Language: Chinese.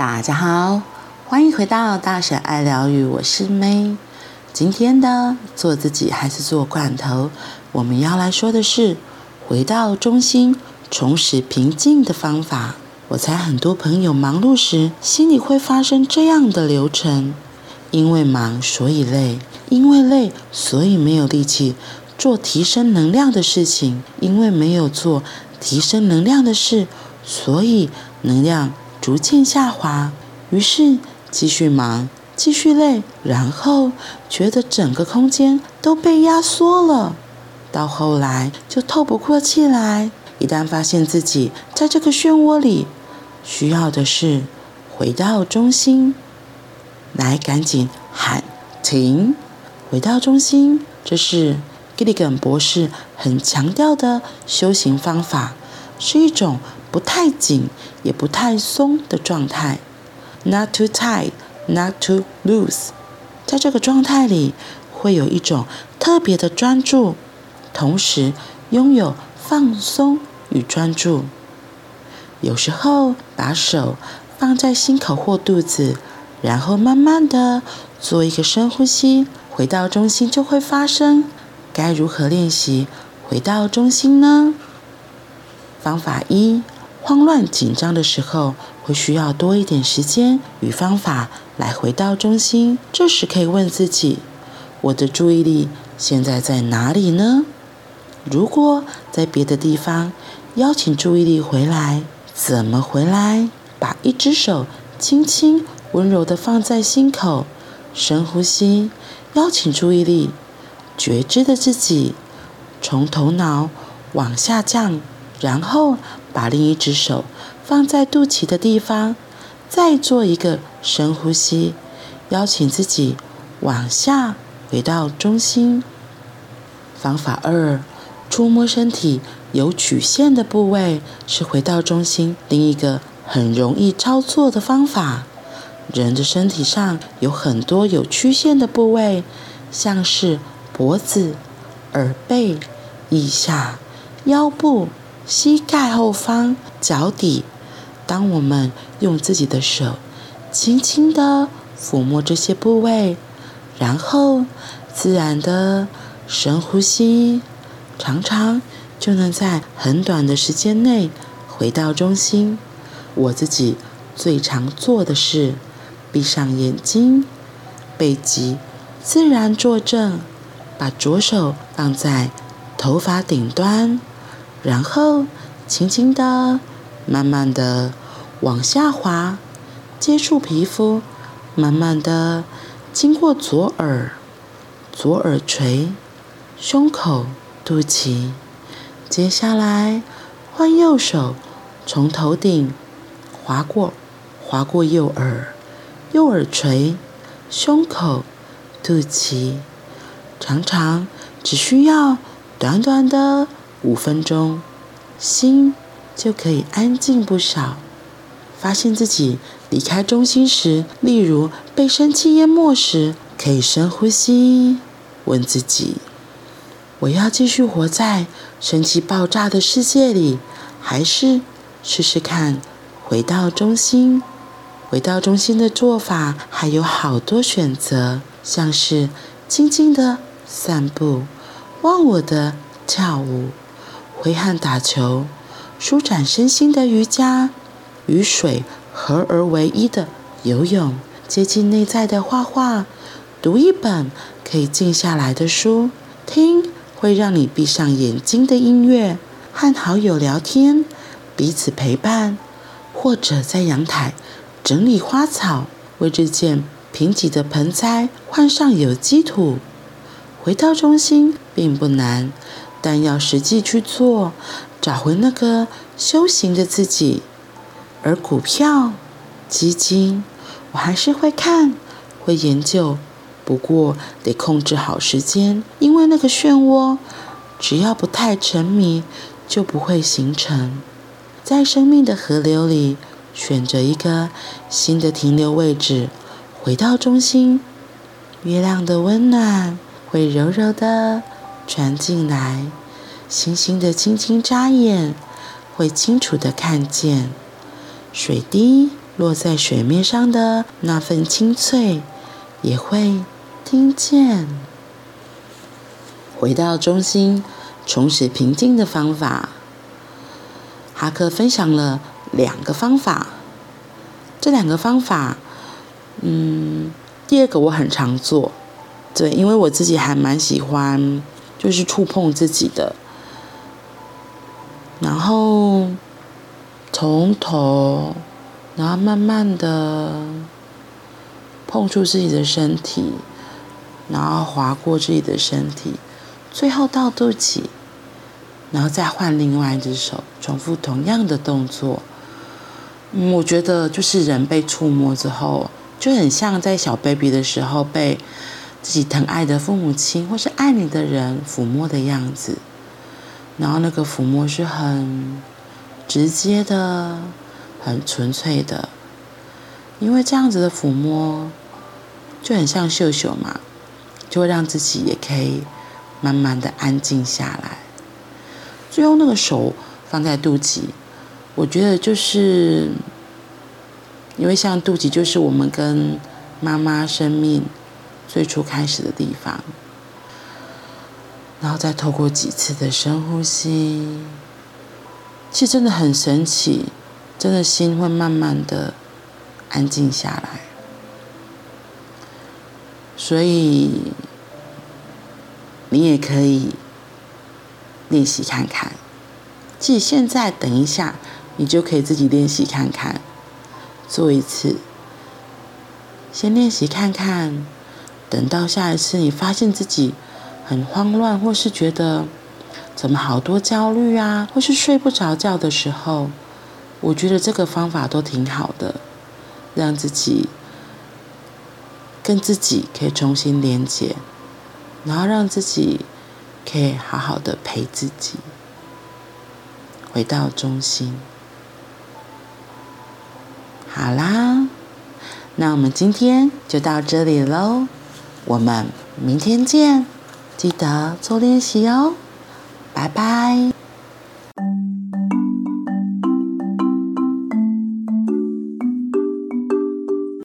大家好，欢迎回到大婶爱疗愈，我是 May。今天的做自己还是做罐头，我们要来说的是回到中心、重拾平静的方法。我猜很多朋友忙碌时，心里会发生这样的流程：因为忙，所以累；因为累，所以没有力气做提升能量的事情；因为没有做提升能量的事，所以能量。逐渐下滑，于是继续忙，继续累，然后觉得整个空间都被压缩了，到后来就透不过气来。一旦发现自己在这个漩涡里，需要的是回到中心，来赶紧喊停，回到中心。这是 Gilligan 博士很强调的修行方法，是一种。不太紧，也不太松的状态，not too tight, not too loose。在这个状态里，会有一种特别的专注，同时拥有放松与专注。有时候把手放在心口或肚子，然后慢慢的做一个深呼吸，回到中心就会发生。该如何练习回到中心呢？方法一。慌乱紧张的时候，会需要多一点时间与方法来回到中心。这时可以问自己：我的注意力现在在哪里呢？如果在别的地方，邀请注意力回来，怎么回来？把一只手轻轻温柔地放在心口，深呼吸，邀请注意力，觉知的自己从头脑往下降。然后把另一只手放在肚脐的地方，再做一个深呼吸，邀请自己往下回到中心。方法二，触摸身体有曲线的部位是回到中心另一个很容易操作的方法。人的身体上有很多有曲线的部位，像是脖子、耳背、腋下、腰部。膝盖后方、脚底，当我们用自己的手轻轻地抚摸这些部位，然后自然的深呼吸，常常就能在很短的时间内回到中心。我自己最常做的是闭上眼睛，背脊自然坐正，把左手放在头发顶端。然后，轻轻的、慢慢的往下滑，接触皮肤，慢慢的经过左耳、左耳垂、胸口、肚脐。接下来换右手，从头顶滑过，滑过右耳、右耳垂、胸口、肚脐。常常只需要短短的。五分钟，心就可以安静不少。发现自己离开中心时，例如被生气淹没时，可以深呼吸，问自己：我要继续活在生气爆炸的世界里，还是试试看回到中心？回到中心的做法还有好多选择，像是静静的散步、忘我的跳舞。挥汗打球，舒展身心的瑜伽，与水合而为一的游泳，接近内在的画画，读一本可以静下来的书，听会让你闭上眼睛的音乐，和好友聊天，彼此陪伴，或者在阳台整理花草，为这件贫瘠的盆栽换上有机土，回到中心并不难。但要实际去做，找回那个修行的自己。而股票、基金，我还是会看、会研究，不过得控制好时间，因为那个漩涡，只要不太沉迷，就不会形成。在生命的河流里，选择一个新的停留位置，回到中心。月亮的温暖会柔柔的。传进来，星星的轻轻眨眼，会清楚的看见。水滴落在水面上的那份清脆，也会听见。回到中心，重拾平静的方法。哈克分享了两个方法，这两个方法，嗯，第二个我很常做，对，因为我自己还蛮喜欢，就是触碰自己的，然后从头。然后慢慢的碰触自己的身体，然后划过自己的身体，最后到肚脐，然后再换另外一只手，重复同样的动作。嗯，我觉得就是人被触摸之后，就很像在小 baby 的时候被自己疼爱的父母亲或是爱你的人抚摸的样子。然后那个抚摸是很直接的。很纯粹的，因为这样子的抚摸就很像秀秀嘛，就会让自己也可以慢慢的安静下来。最后那个手放在肚脐，我觉得就是因为像肚脐就是我们跟妈妈生命最初开始的地方，然后再透过几次的深呼吸，其实真的很神奇。真的心会慢慢的安静下来，所以你也可以练习看看。即现在，等一下，你就可以自己练习看看，做一次，先练习看看。等到下一次，你发现自己很慌乱，或是觉得怎么好多焦虑啊，或是睡不着觉的时候。我觉得这个方法都挺好的，让自己跟自己可以重新连接，然后让自己可以好好的陪自己，回到中心。好啦，那我们今天就到这里喽，我们明天见，记得做练习哦，拜拜。